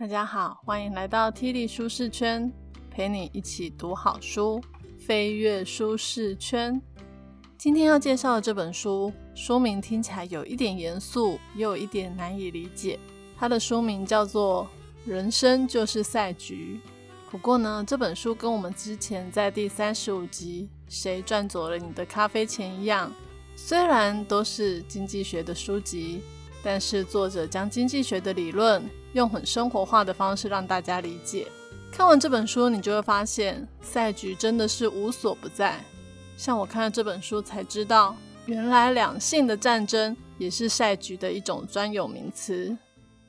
大家好，欢迎来到 T 力舒适圈，陪你一起读好书，飞跃舒适圈。今天要介绍的这本书，书名听起来有一点严肃，也有一点难以理解。它的书名叫做《人生就是赛局》。不过呢，这本书跟我们之前在第三十五集《谁赚走了你的咖啡钱》一样，虽然都是经济学的书籍，但是作者将经济学的理论用很生活化的方式让大家理解。看完这本书，你就会发现赛局真的是无所不在。像我看了这本书才知道，原来两性的战争也是赛局的一种专有名词。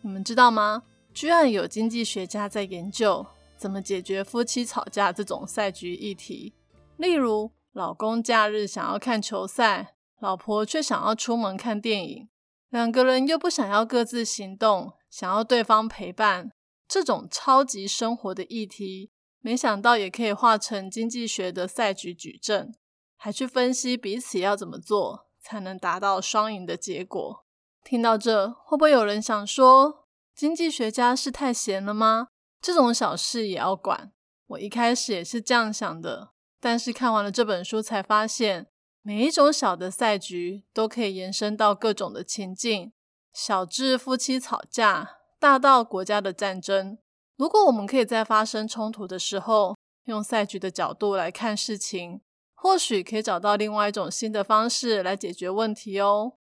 你们知道吗？居然有经济学家在研究怎么解决夫妻吵架这种赛局议题。例如，老公假日想要看球赛，老婆却想要出门看电影，两个人又不想要各自行动，想要对方陪伴，这种超级生活的议题，没想到也可以化成经济学的赛局矩阵。还去分析彼此要怎么做才能达到双赢的结果。听到这，会不会有人想说，经济学家是太闲了吗？这种小事也要管？我一开始也是这样想的，但是看完了这本书，才发现每一种小的赛局都可以延伸到各种的情境，小至夫妻吵架，大到国家的战争。如果我们可以在发生冲突的时候，用赛局的角度来看事情。或许可以找到另外一种新的方式来解决问题哦。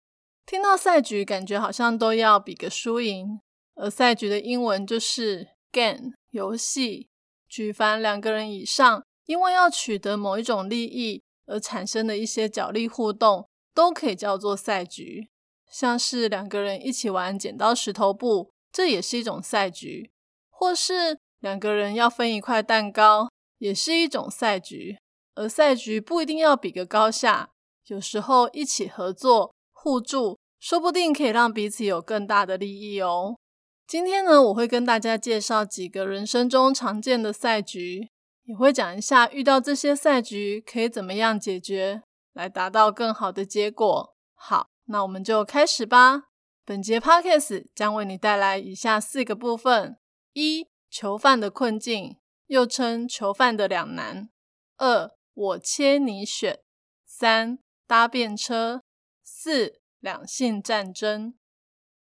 听到赛局，感觉好像都要比个输赢，而赛局的英文就是 game 游戏。举凡两个人以上，因为要取得某一种利益而产生的一些角力互动，都可以叫做赛局。像是两个人一起玩剪刀石头布，这也是一种赛局；或是两个人要分一块蛋糕，也是一种赛局。而赛局不一定要比个高下，有时候一起合作、互助，说不定可以让彼此有更大的利益哦。今天呢，我会跟大家介绍几个人生中常见的赛局，也会讲一下遇到这些赛局可以怎么样解决，来达到更好的结果。好，那我们就开始吧。本节 podcast 将为你带来以下四个部分：一、囚犯的困境，又称囚犯的两难；二、我切你选三搭便车四两性战争。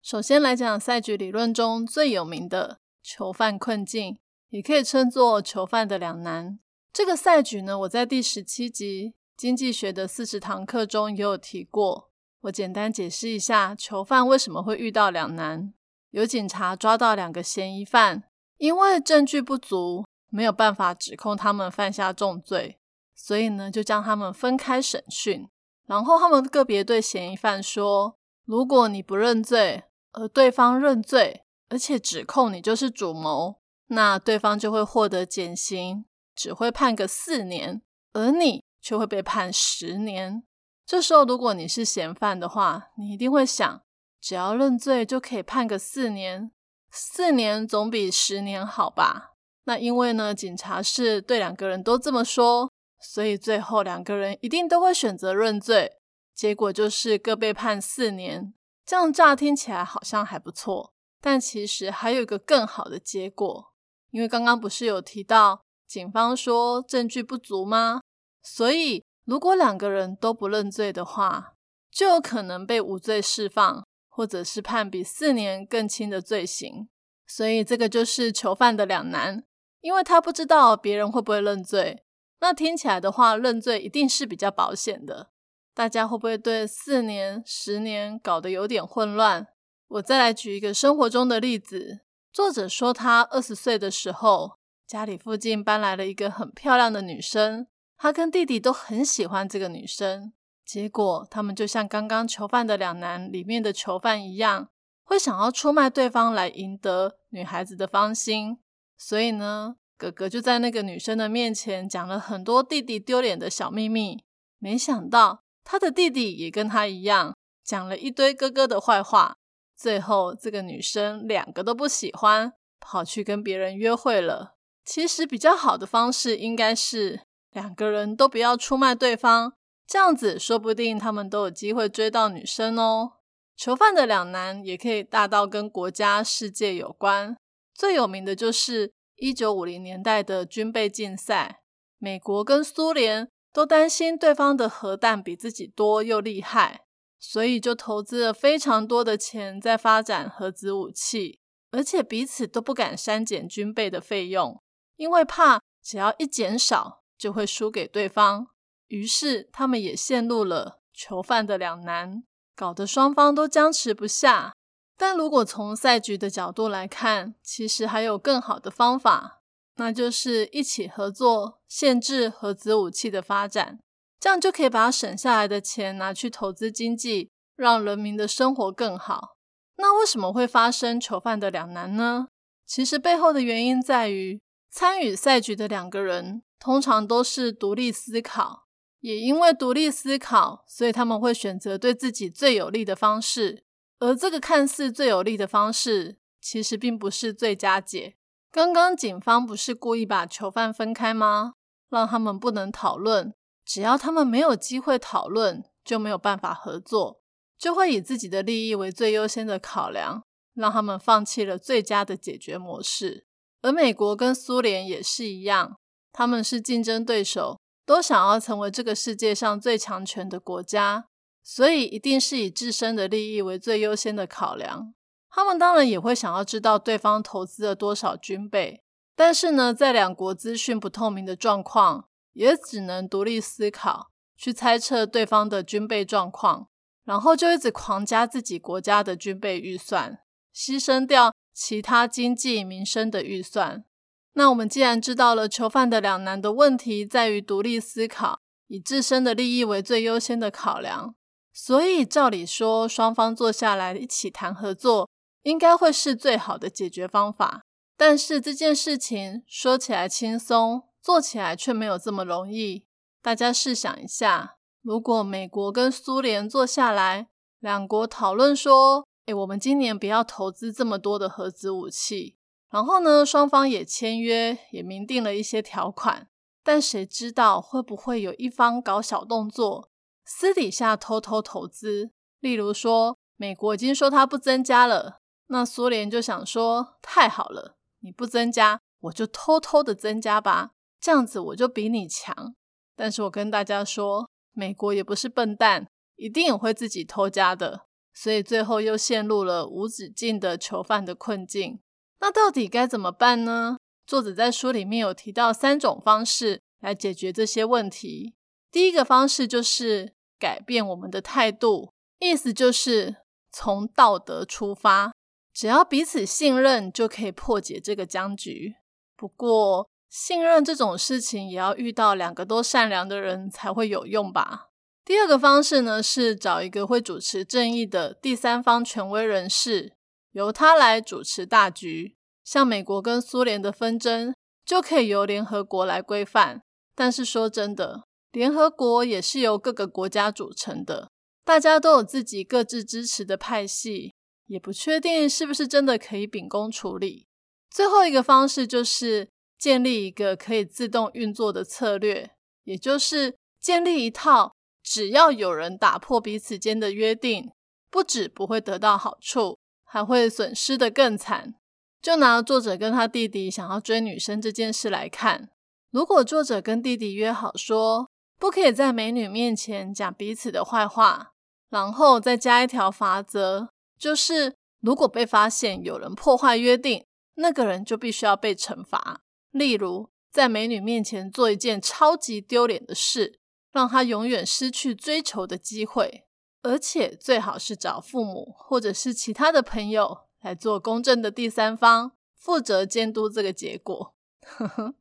首先来讲赛局理论中最有名的囚犯困境，也可以称作囚犯的两难。这个赛局呢，我在第十七集经济学的四十堂课中也有提过。我简单解释一下，囚犯为什么会遇到两难。有警察抓到两个嫌疑犯，因为证据不足，没有办法指控他们犯下重罪。所以呢，就将他们分开审讯，然后他们个别对嫌疑犯说：“如果你不认罪，而对方认罪，而且指控你就是主谋，那对方就会获得减刑，只会判个四年，而你却会被判十年。这时候，如果你是嫌犯的话，你一定会想：只要认罪就可以判个四年，四年总比十年好吧？那因为呢，警察是对两个人都这么说。”所以最后两个人一定都会选择认罪，结果就是各被判四年。这样乍听起来好像还不错，但其实还有一个更好的结果。因为刚刚不是有提到警方说证据不足吗？所以如果两个人都不认罪的话，就有可能被无罪释放，或者是判比四年更轻的罪行。所以这个就是囚犯的两难，因为他不知道别人会不会认罪。那听起来的话，认罪一定是比较保险的。大家会不会对四年、十年搞得有点混乱？我再来举一个生活中的例子。作者说，他二十岁的时候，家里附近搬来了一个很漂亮的女生，他跟弟弟都很喜欢这个女生。结果，他们就像刚刚囚犯的两难里面的囚犯一样，会想要出卖对方来赢得女孩子的芳心。所以呢？哥哥就在那个女生的面前讲了很多弟弟丢脸的小秘密，没想到他的弟弟也跟他一样讲了一堆哥哥的坏话。最后，这个女生两个都不喜欢，跑去跟别人约会了。其实比较好的方式应该是两个人都不要出卖对方，这样子说不定他们都有机会追到女生哦。囚犯的两难也可以大到跟国家、世界有关。最有名的就是一九五零年代的军备竞赛，美国跟苏联都担心对方的核弹比自己多又厉害，所以就投资了非常多的钱在发展核子武器，而且彼此都不敢删减军备的费用，因为怕只要一减少就会输给对方。于是他们也陷入了囚犯的两难，搞得双方都僵持不下。但如果从赛局的角度来看，其实还有更好的方法，那就是一起合作，限制核子武器的发展，这样就可以把省下来的钱拿去投资经济，让人民的生活更好。那为什么会发生囚犯的两难呢？其实背后的原因在于，参与赛局的两个人通常都是独立思考，也因为独立思考，所以他们会选择对自己最有利的方式。而这个看似最有利的方式，其实并不是最佳解。刚刚警方不是故意把囚犯分开吗？让他们不能讨论，只要他们没有机会讨论，就没有办法合作，就会以自己的利益为最优先的考量，让他们放弃了最佳的解决模式。而美国跟苏联也是一样，他们是竞争对手，都想要成为这个世界上最强权的国家。所以一定是以自身的利益为最优先的考量。他们当然也会想要知道对方投资了多少军备，但是呢，在两国资讯不透明的状况，也只能独立思考，去猜测对方的军备状况，然后就一直狂加自己国家的军备预算，牺牲掉其他经济民生的预算。那我们既然知道了囚犯的两难的问题在于独立思考，以自身的利益为最优先的考量。所以，照理说，双方坐下来一起谈合作，应该会是最好的解决方法。但是这件事情说起来轻松，做起来却没有这么容易。大家试想一下，如果美国跟苏联坐下来，两国讨论说：“诶，我们今年不要投资这么多的核子武器。”然后呢，双方也签约，也明定了一些条款。但谁知道会不会有一方搞小动作？私底下偷偷投资，例如说，美国已经说它不增加了，那苏联就想说，太好了，你不增加，我就偷偷的增加吧，这样子我就比你强。但是我跟大家说，美国也不是笨蛋，一定也会自己偷家的，所以最后又陷入了无止境的囚犯的困境。那到底该怎么办呢？作者在书里面有提到三种方式来解决这些问题。第一个方式就是改变我们的态度，意思就是从道德出发，只要彼此信任就可以破解这个僵局。不过，信任这种事情也要遇到两个都善良的人才会有用吧。第二个方式呢，是找一个会主持正义的第三方权威人士，由他来主持大局。像美国跟苏联的纷争，就可以由联合国来规范。但是说真的。联合国也是由各个国家组成的，大家都有自己各自支持的派系，也不确定是不是真的可以秉公处理。最后一个方式就是建立一个可以自动运作的策略，也就是建立一套只要有人打破彼此间的约定，不止不会得到好处，还会损失的更惨。就拿作者跟他弟弟想要追女生这件事来看，如果作者跟弟弟约好说。不可以在美女面前讲彼此的坏话，然后再加一条法则，就是如果被发现有人破坏约定，那个人就必须要被惩罚。例如，在美女面前做一件超级丢脸的事，让她永远失去追求的机会，而且最好是找父母或者是其他的朋友来做公正的第三方，负责监督这个结果。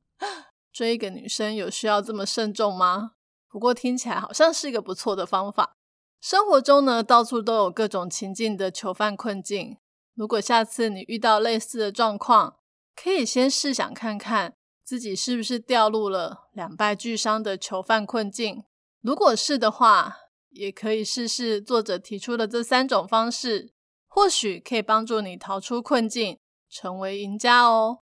追一个女生有需要这么慎重吗？不过听起来好像是一个不错的方法。生活中呢，到处都有各种情境的囚犯困境。如果下次你遇到类似的状况，可以先试想看看自己是不是掉入了两败俱伤的囚犯困境。如果是的话，也可以试试作者提出的这三种方式，或许可以帮助你逃出困境，成为赢家哦。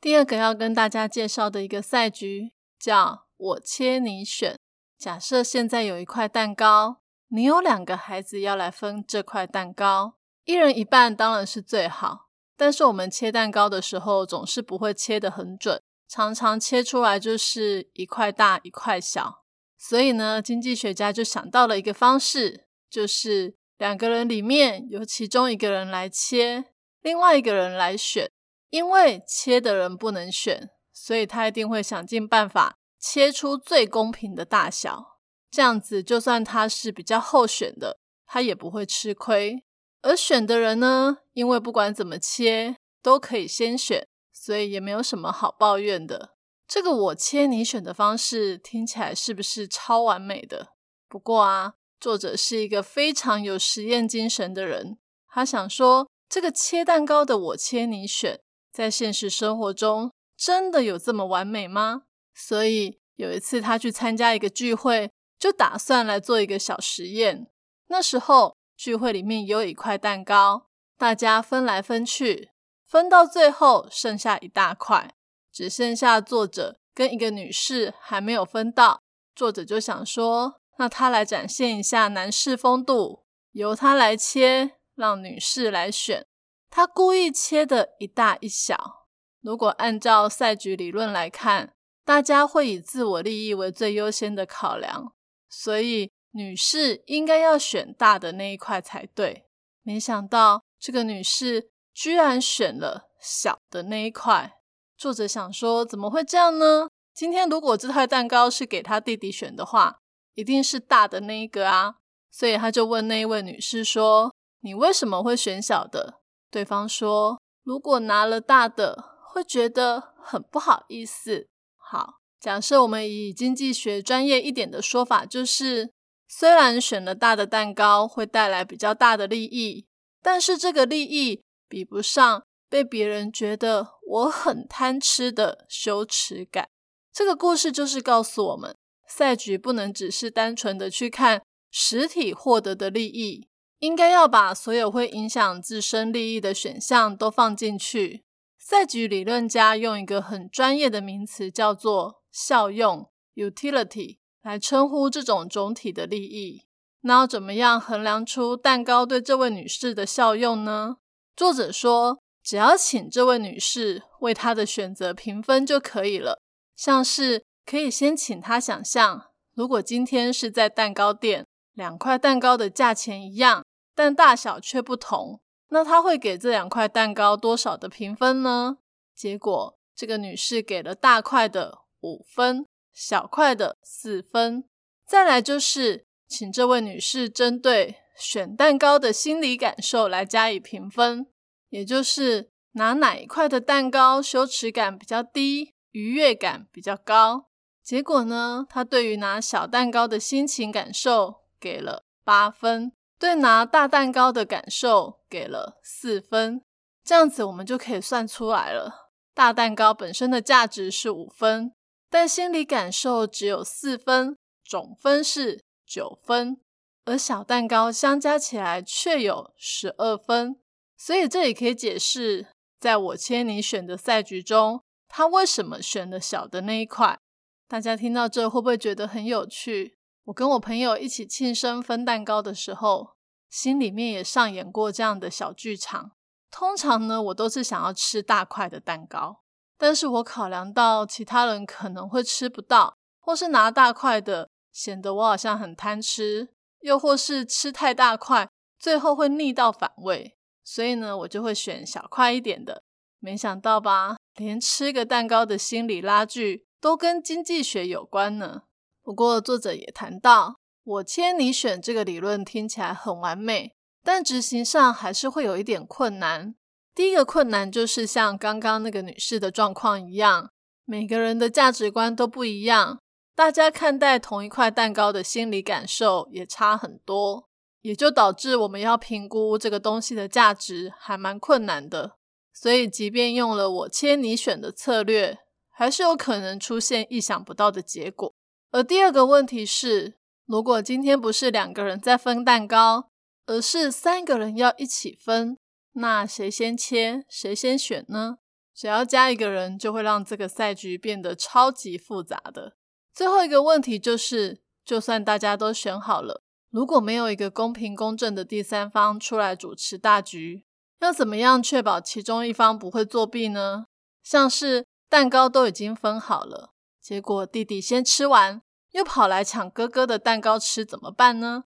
第二个要跟大家介绍的一个赛局，叫我切你选。假设现在有一块蛋糕，你有两个孩子要来分这块蛋糕，一人一半当然是最好。但是我们切蛋糕的时候总是不会切得很准，常常切出来就是一块大一块小。所以呢，经济学家就想到了一个方式，就是两个人里面由其中一个人来切，另外一个人来选。因为切的人不能选，所以他一定会想尽办法切出最公平的大小。这样子，就算他是比较后选的，他也不会吃亏。而选的人呢，因为不管怎么切都可以先选，所以也没有什么好抱怨的。这个我切你选的方式听起来是不是超完美的？不过啊，作者是一个非常有实验精神的人，他想说，这个切蛋糕的我切你选。在现实生活中，真的有这么完美吗？所以有一次他去参加一个聚会，就打算来做一个小实验。那时候聚会里面有一块蛋糕，大家分来分去，分到最后剩下一大块，只剩下作者跟一个女士还没有分到。作者就想说，那他来展现一下男士风度，由他来切，让女士来选。他故意切的一大一小。如果按照赛局理论来看，大家会以自我利益为最优先的考量，所以女士应该要选大的那一块才对。没想到这个女士居然选了小的那一块。作者想说，怎么会这样呢？今天如果这块蛋糕是给他弟弟选的话，一定是大的那一个啊。所以他就问那一位女士说：“你为什么会选小的？”对方说：“如果拿了大的，会觉得很不好意思。”好，假设我们以经济学专业一点的说法，就是虽然选了大的蛋糕会带来比较大的利益，但是这个利益比不上被别人觉得我很贪吃的羞耻感。这个故事就是告诉我们，赛局不能只是单纯的去看实体获得的利益。应该要把所有会影响自身利益的选项都放进去。赛局理论家用一个很专业的名词叫做效用 （utility） 来称呼这种总体的利益。那要怎么样衡量出蛋糕对这位女士的效用呢？作者说，只要请这位女士为她的选择评分就可以了。像是可以先请她想象，如果今天是在蛋糕店。两块蛋糕的价钱一样，但大小却不同。那她会给这两块蛋糕多少的评分呢？结果，这个女士给了大块的五分，小块的四分。再来就是，请这位女士针对选蛋糕的心理感受来加以评分，也就是拿哪一块的蛋糕羞耻感比较低，愉悦感比较高。结果呢，她对于拿小蛋糕的心情感受。给了八分，对拿大蛋糕的感受给了四分，这样子我们就可以算出来了。大蛋糕本身的价值是五分，但心理感受只有四分，总分是九分，而小蛋糕相加起来却有十二分。所以这也可以解释，在我切你选的赛局中，他为什么选了小的那一块。大家听到这会不会觉得很有趣？我跟我朋友一起庆生分蛋糕的时候，心里面也上演过这样的小剧场。通常呢，我都是想要吃大块的蛋糕，但是我考量到其他人可能会吃不到，或是拿大块的显得我好像很贪吃，又或是吃太大块，最后会腻到反胃，所以呢，我就会选小块一点的。没想到吧，连吃个蛋糕的心理拉锯都跟经济学有关呢。不过，作者也谈到，我切你选这个理论听起来很完美，但执行上还是会有一点困难。第一个困难就是像刚刚那个女士的状况一样，每个人的价值观都不一样，大家看待同一块蛋糕的心理感受也差很多，也就导致我们要评估这个东西的价值还蛮困难的。所以，即便用了我切你选的策略，还是有可能出现意想不到的结果。而第二个问题是，如果今天不是两个人在分蛋糕，而是三个人要一起分，那谁先切，谁先选呢？只要加一个人，就会让这个赛局变得超级复杂的。最后一个问题就是，就算大家都选好了，如果没有一个公平公正的第三方出来主持大局，要怎么样确保其中一方不会作弊呢？像是蛋糕都已经分好了，结果弟弟先吃完，又跑来抢哥哥的蛋糕吃，怎么办呢？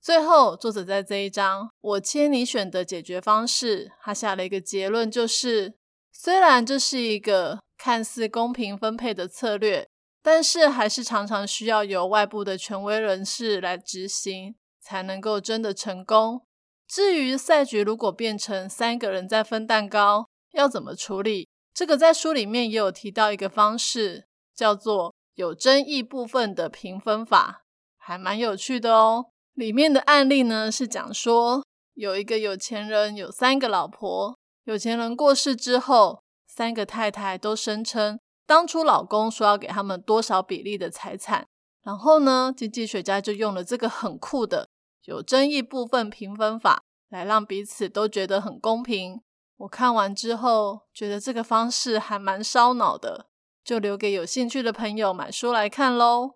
最后，作者在这一章“我切你选”的解决方式，他下了一个结论，就是虽然这是一个看似公平分配的策略，但是还是常常需要由外部的权威人士来执行，才能够真的成功。至于赛局如果变成三个人在分蛋糕，要怎么处理？这个在书里面也有提到一个方式，叫做有争议部分的平分法，还蛮有趣的哦。里面的案例呢是讲说，有一个有钱人有三个老婆，有钱人过世之后，三个太太都声称当初老公说要给他们多少比例的财产，然后呢，经济学家就用了这个很酷的。有争议部分平分法，来让彼此都觉得很公平。我看完之后，觉得这个方式还蛮烧脑的，就留给有兴趣的朋友买书来看喽。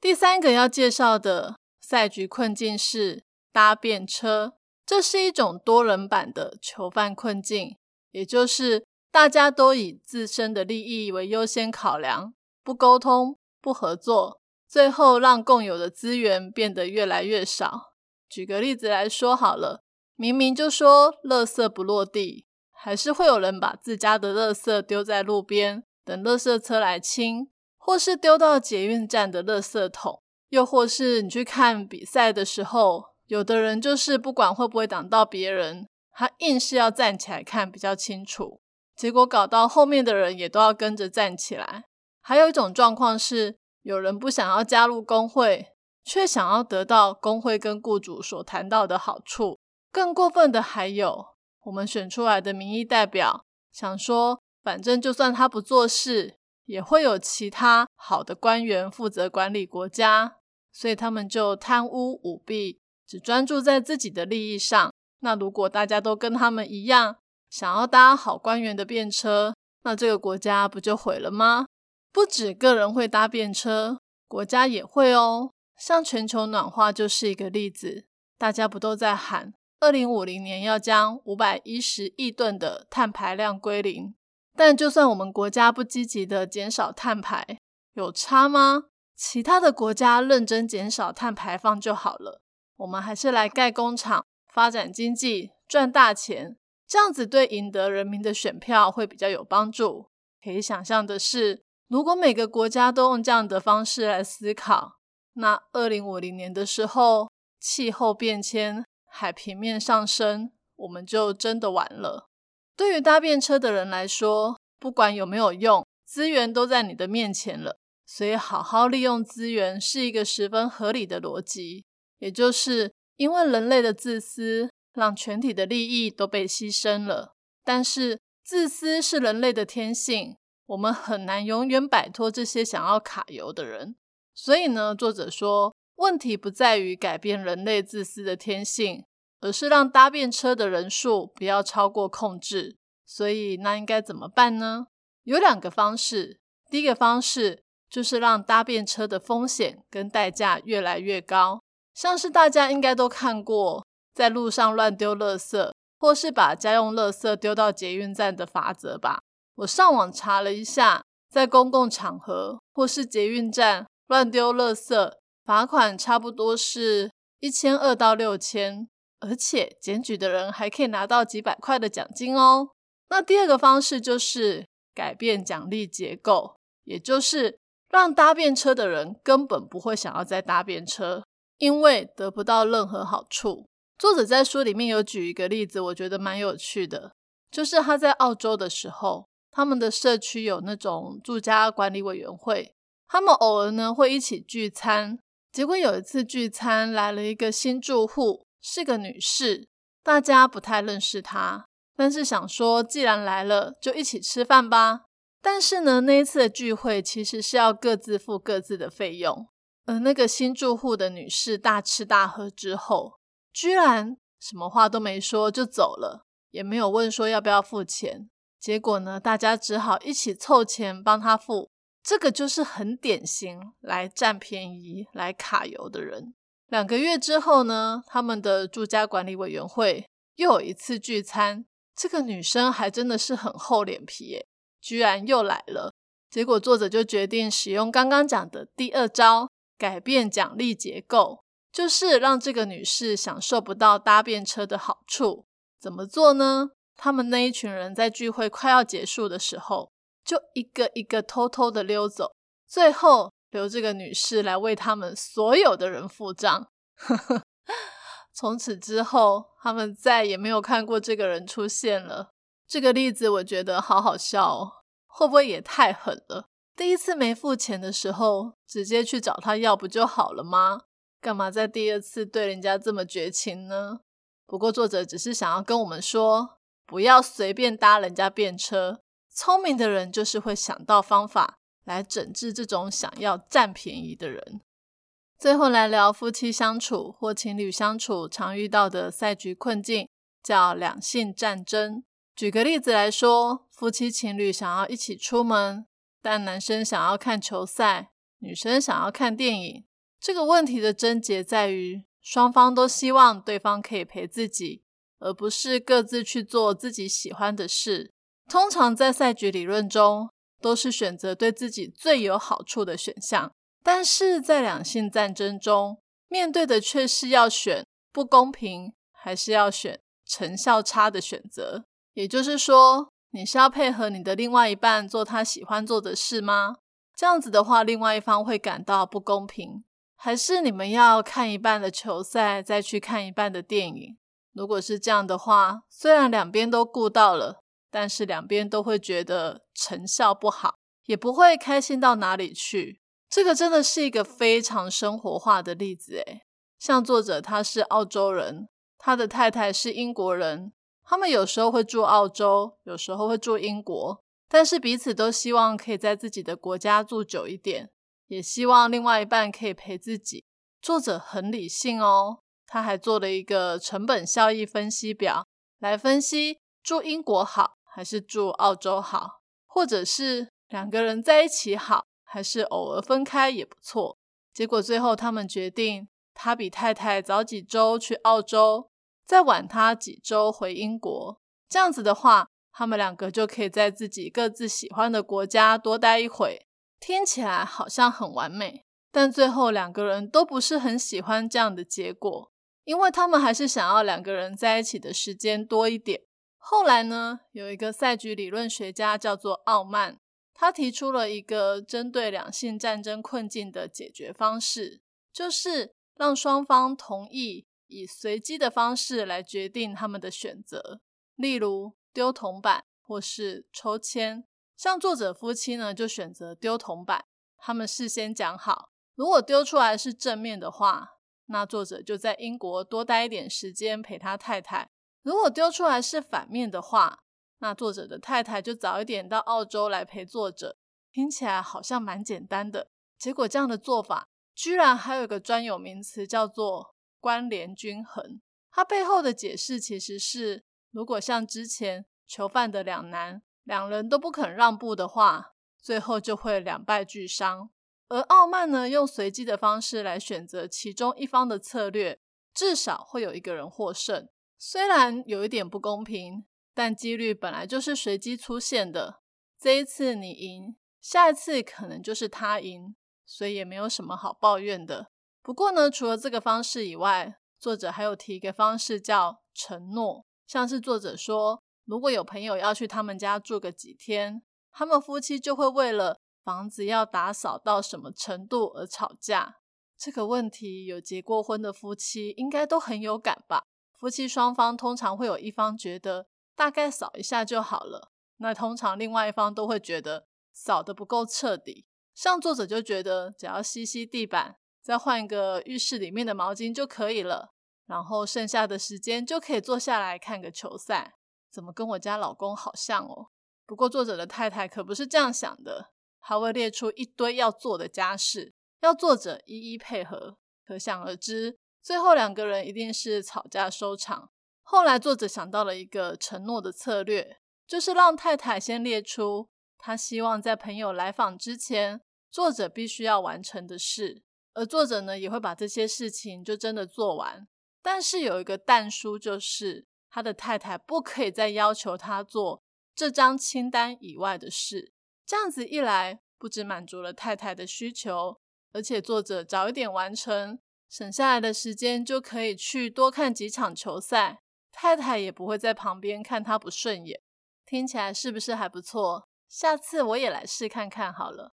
第三个要介绍的赛局困境是搭便车，这是一种多人版的囚犯困境，也就是大家都以自身的利益为优先考量，不沟通，不合作。最后让共有的资源变得越来越少。举个例子来说好了，明明就说垃圾不落地，还是会有人把自家的垃圾丢在路边，等垃圾车来清，或是丢到捷运站的垃圾桶，又或是你去看比赛的时候，有的人就是不管会不会挡到别人，他硬是要站起来看比较清楚，结果搞到后面的人也都要跟着站起来。还有一种状况是。有人不想要加入工会，却想要得到工会跟雇主所谈到的好处。更过分的还有，我们选出来的民意代表想说，反正就算他不做事，也会有其他好的官员负责管理国家，所以他们就贪污舞弊，只专注在自己的利益上。那如果大家都跟他们一样，想要搭好官员的便车，那这个国家不就毁了吗？不止个人会搭便车，国家也会哦。像全球暖化就是一个例子，大家不都在喊二零五零年要将五百一十亿吨的碳排量归零？但就算我们国家不积极的减少碳排，有差吗？其他的国家认真减少碳排放就好了，我们还是来盖工厂、发展经济、赚大钱，这样子对赢得人民的选票会比较有帮助。可以想象的是。如果每个国家都用这样的方式来思考，那二零五零年的时候，气候变迁、海平面上升，我们就真的完了。对于搭便车的人来说，不管有没有用，资源都在你的面前了，所以好好利用资源是一个十分合理的逻辑。也就是因为人类的自私，让全体的利益都被牺牲了。但是自私是人类的天性。我们很难永远摆脱这些想要卡油的人，所以呢，作者说，问题不在于改变人类自私的天性，而是让搭便车的人数不要超过控制。所以，那应该怎么办呢？有两个方式。第一个方式就是让搭便车的风险跟代价越来越高，像是大家应该都看过，在路上乱丢垃圾，或是把家用垃圾丢到捷运站的法则吧。我上网查了一下，在公共场合或是捷运站乱丢垃圾，罚款差不多是一千二到六千，而且检举的人还可以拿到几百块的奖金哦。那第二个方式就是改变奖励结构，也就是让搭便车的人根本不会想要再搭便车，因为得不到任何好处。作者在书里面有举一个例子，我觉得蛮有趣的，就是他在澳洲的时候。他们的社区有那种住家管理委员会，他们偶尔呢会一起聚餐。结果有一次聚餐来了一个新住户，是个女士，大家不太认识她，但是想说既然来了，就一起吃饭吧。但是呢，那一次的聚会其实是要各自付各自的费用，而那个新住户的女士大吃大喝之后，居然什么话都没说就走了，也没有问说要不要付钱。结果呢，大家只好一起凑钱帮他付。这个就是很典型来占便宜、来卡油的人。两个月之后呢，他们的住家管理委员会又有一次聚餐，这个女生还真的是很厚脸皮耶，居然又来了。结果作者就决定使用刚刚讲的第二招，改变奖励结构，就是让这个女士享受不到搭便车的好处。怎么做呢？他们那一群人在聚会快要结束的时候，就一个一个偷偷的溜走，最后留这个女士来为他们所有的人付账。从此之后，他们再也没有看过这个人出现了。这个例子我觉得好好笑哦。会不会也太狠了？第一次没付钱的时候，直接去找他要不就好了吗？干嘛在第二次对人家这么绝情呢？不过作者只是想要跟我们说，不要随便搭人家便车。聪明的人就是会想到方法来整治这种想要占便宜的人。最后来聊夫妻相处或情侣相处常遇到的赛局困境，叫两性战争。举个例子来说，夫妻情侣想要一起出门，但男生想要看球赛，女生想要看电影。这个问题的症结在于，双方都希望对方可以陪自己，而不是各自去做自己喜欢的事。通常在赛局理论中，都是选择对自己最有好处的选项，但是在两性战争中，面对的却是要选不公平，还是要选成效差的选择。也就是说，你是要配合你的另外一半做他喜欢做的事吗？这样子的话，另外一方会感到不公平。还是你们要看一半的球赛，再去看一半的电影？如果是这样的话，虽然两边都顾到了，但是两边都会觉得成效不好，也不会开心到哪里去。这个真的是一个非常生活化的例子诶像作者他是澳洲人，他的太太是英国人。他们有时候会住澳洲，有时候会住英国，但是彼此都希望可以在自己的国家住久一点，也希望另外一半可以陪自己。作者很理性哦，他还做了一个成本效益分析表，来分析住英国好还是住澳洲好，或者是两个人在一起好，还是偶尔分开也不错。结果最后他们决定，他比太太早几周去澳洲。再晚他几周回英国，这样子的话，他们两个就可以在自己各自喜欢的国家多待一会。听起来好像很完美，但最后两个人都不是很喜欢这样的结果，因为他们还是想要两个人在一起的时间多一点。后来呢，有一个赛局理论学家叫做奥曼，他提出了一个针对两性战争困境的解决方式，就是让双方同意。以随机的方式来决定他们的选择，例如丢铜板或是抽签。像作者夫妻呢，就选择丢铜板。他们事先讲好，如果丢出来是正面的话，那作者就在英国多待一点时间陪他太太；如果丢出来是反面的话，那作者的太太就早一点到澳洲来陪作者。听起来好像蛮简单的，结果这样的做法居然还有个专有名词叫做。关联均衡，它背后的解释其实是，如果像之前囚犯的两难，两人都不肯让步的话，最后就会两败俱伤。而傲慢呢，用随机的方式来选择其中一方的策略，至少会有一个人获胜。虽然有一点不公平，但几率本来就是随机出现的。这一次你赢，下一次可能就是他赢，所以也没有什么好抱怨的。不过呢，除了这个方式以外，作者还有提一个方式叫承诺。像是作者说，如果有朋友要去他们家住个几天，他们夫妻就会为了房子要打扫到什么程度而吵架。这个问题有结过婚的夫妻应该都很有感吧？夫妻双方通常会有一方觉得大概扫一下就好了，那通常另外一方都会觉得扫得不够彻底。像作者就觉得只要吸吸地板。再换一个浴室里面的毛巾就可以了，然后剩下的时间就可以坐下来看个球赛。怎么跟我家老公好像哦？不过作者的太太可不是这样想的，还会列出一堆要做的家事，要作者一一配合。可想而知，最后两个人一定是吵架收场。后来作者想到了一个承诺的策略，就是让太太先列出他希望在朋友来访之前，作者必须要完成的事。而作者呢，也会把这些事情就真的做完，但是有一个但书，就是他的太太不可以再要求他做这张清单以外的事。这样子一来，不止满足了太太的需求，而且作者早一点完成，省下来的时间就可以去多看几场球赛，太太也不会在旁边看他不顺眼。听起来是不是还不错？下次我也来试看看好了。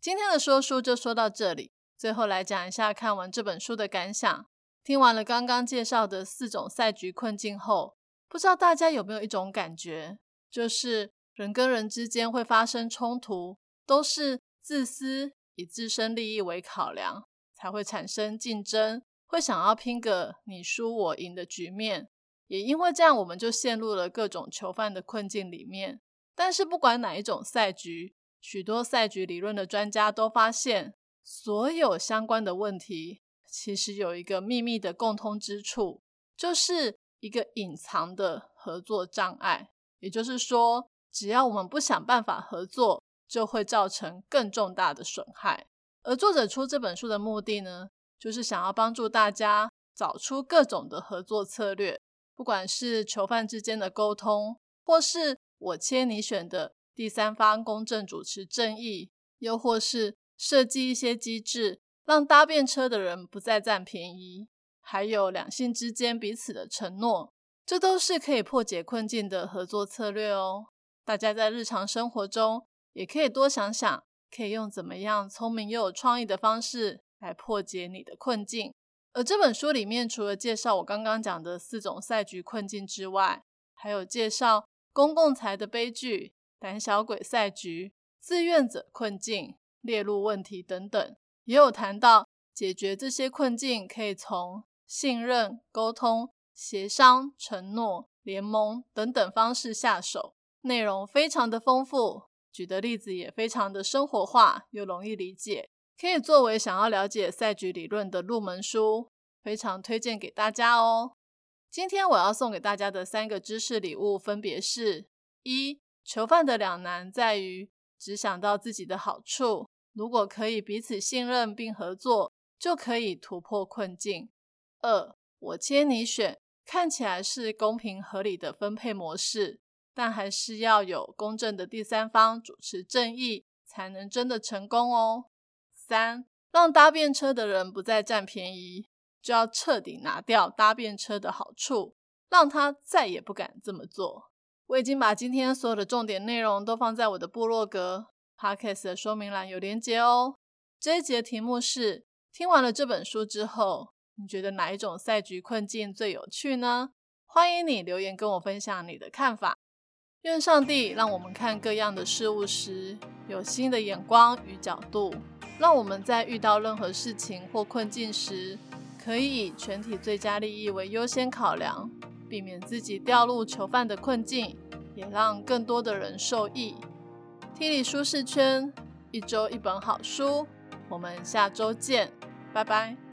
今天的说书就说到这里，最后来讲一下看完这本书的感想。听完了刚刚介绍的四种赛局困境后，不知道大家有没有一种感觉，就是人跟人之间会发生冲突，都是自私，以自身利益为考量，才会产生竞争，会想要拼个你输我赢的局面。也因为这样，我们就陷入了各种囚犯的困境里面。但是不管哪一种赛局，许多赛局理论的专家都发现，所有相关的问题其实有一个秘密的共通之处，就是一个隐藏的合作障碍。也就是说，只要我们不想办法合作，就会造成更重大的损害。而作者出这本书的目的呢，就是想要帮助大家找出各种的合作策略。不管是囚犯之间的沟通，或是我切你选的第三方公正主持正义，又或是设计一些机制，让搭便车的人不再占便宜，还有两性之间彼此的承诺，这都是可以破解困境的合作策略哦。大家在日常生活中也可以多想想，可以用怎么样聪明又有创意的方式来破解你的困境。而这本书里面，除了介绍我刚刚讲的四种赛局困境之外，还有介绍公共财的悲剧、胆小鬼赛局、自愿者困境、列入问题等等，也有谈到解决这些困境可以从信任、沟通、协商、承诺、联盟等等方式下手，内容非常的丰富，举的例子也非常的生活化又容易理解。可以作为想要了解赛局理论的入门书，非常推荐给大家哦。今天我要送给大家的三个知识礼物分别是：一、囚犯的两难在于只想到自己的好处，如果可以彼此信任并合作，就可以突破困境；二、我接你选看起来是公平合理的分配模式，但还是要有公正的第三方主持正义，才能真的成功哦。三，让搭便车的人不再占便宜，就要彻底拿掉搭便车的好处，让他再也不敢这么做。我已经把今天所有的重点内容都放在我的部落格 podcast 的说明栏有连结哦。这一节题目是：听完了这本书之后，你觉得哪一种赛局困境最有趣呢？欢迎你留言跟我分享你的看法。愿上帝让我们看各样的事物时，有新的眼光与角度。让我们在遇到任何事情或困境时，可以以全体最佳利益为优先考量，避免自己掉入囚犯的困境，也让更多的人受益。听力舒适圈，一周一本好书，我们下周见，拜拜。